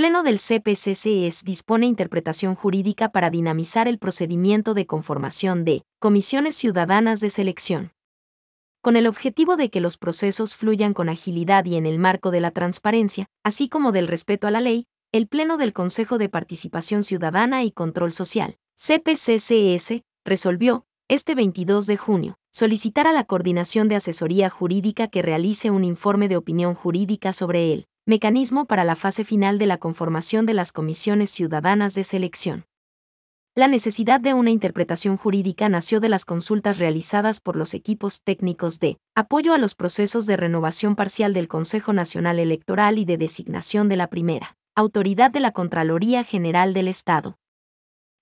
Pleno del CPCCS dispone interpretación jurídica para dinamizar el procedimiento de conformación de comisiones ciudadanas de selección. Con el objetivo de que los procesos fluyan con agilidad y en el marco de la transparencia, así como del respeto a la ley, el Pleno del Consejo de Participación Ciudadana y Control Social, CPCCS, resolvió, este 22 de junio, solicitar a la Coordinación de Asesoría Jurídica que realice un informe de opinión jurídica sobre el mecanismo para la fase final de la conformación de las comisiones ciudadanas de selección. La necesidad de una interpretación jurídica nació de las consultas realizadas por los equipos técnicos de apoyo a los procesos de renovación parcial del Consejo Nacional Electoral y de designación de la primera autoridad de la Contraloría General del Estado.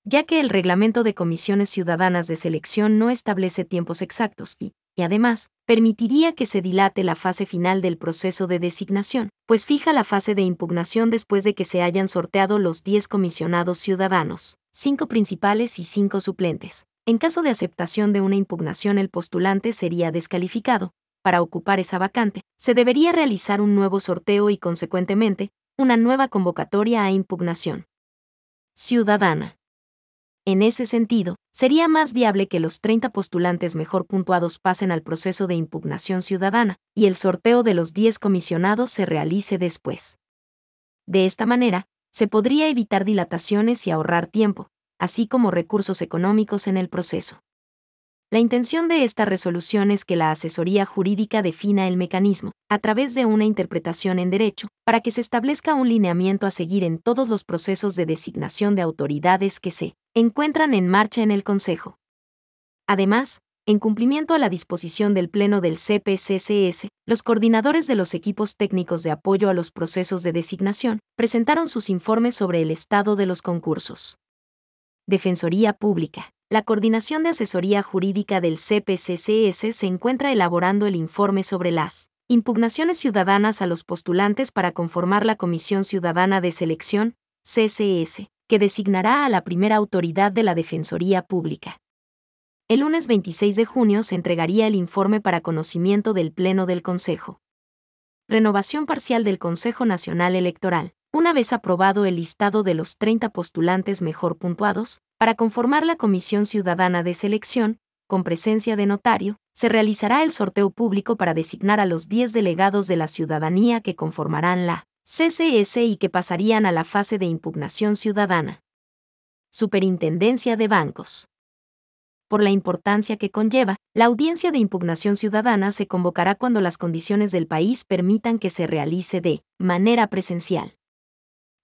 Ya que el reglamento de comisiones ciudadanas de selección no establece tiempos exactos y, y además, permitiría que se dilate la fase final del proceso de designación, pues fija la fase de impugnación después de que se hayan sorteado los 10 comisionados ciudadanos, 5 principales y 5 suplentes. En caso de aceptación de una impugnación el postulante sería descalificado. Para ocupar esa vacante, se debería realizar un nuevo sorteo y, consecuentemente, una nueva convocatoria a impugnación. Ciudadana. En ese sentido, sería más viable que los 30 postulantes mejor puntuados pasen al proceso de impugnación ciudadana y el sorteo de los 10 comisionados se realice después. De esta manera, se podría evitar dilataciones y ahorrar tiempo, así como recursos económicos en el proceso. La intención de esta resolución es que la asesoría jurídica defina el mecanismo, a través de una interpretación en derecho, para que se establezca un lineamiento a seguir en todos los procesos de designación de autoridades que se encuentran en marcha en el Consejo. Además, en cumplimiento a la disposición del Pleno del CPCCS, los coordinadores de los equipos técnicos de apoyo a los procesos de designación presentaron sus informes sobre el estado de los concursos. Defensoría Pública. La Coordinación de Asesoría Jurídica del CPCCS se encuentra elaborando el informe sobre las impugnaciones ciudadanas a los postulantes para conformar la Comisión Ciudadana de Selección, CCS, que designará a la primera autoridad de la Defensoría Pública. El lunes 26 de junio se entregaría el informe para conocimiento del Pleno del Consejo. Renovación parcial del Consejo Nacional Electoral. Una vez aprobado el listado de los 30 postulantes mejor puntuados, para conformar la Comisión Ciudadana de Selección, con presencia de notario, se realizará el sorteo público para designar a los 10 delegados de la ciudadanía que conformarán la CCS y que pasarían a la fase de impugnación ciudadana. Superintendencia de Bancos. Por la importancia que conlleva, la audiencia de impugnación ciudadana se convocará cuando las condiciones del país permitan que se realice de manera presencial.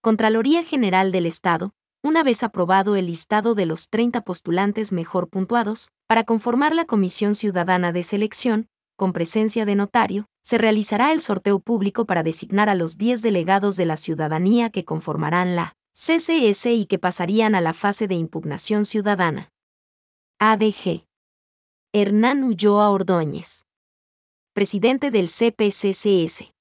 Contraloría General del Estado, una vez aprobado el listado de los 30 postulantes mejor puntuados, para conformar la Comisión Ciudadana de Selección, con presencia de notario, se realizará el sorteo público para designar a los 10 delegados de la ciudadanía que conformarán la CCS y que pasarían a la fase de impugnación ciudadana. ADG. Hernán Ulloa Ordóñez. Presidente del CPCCS.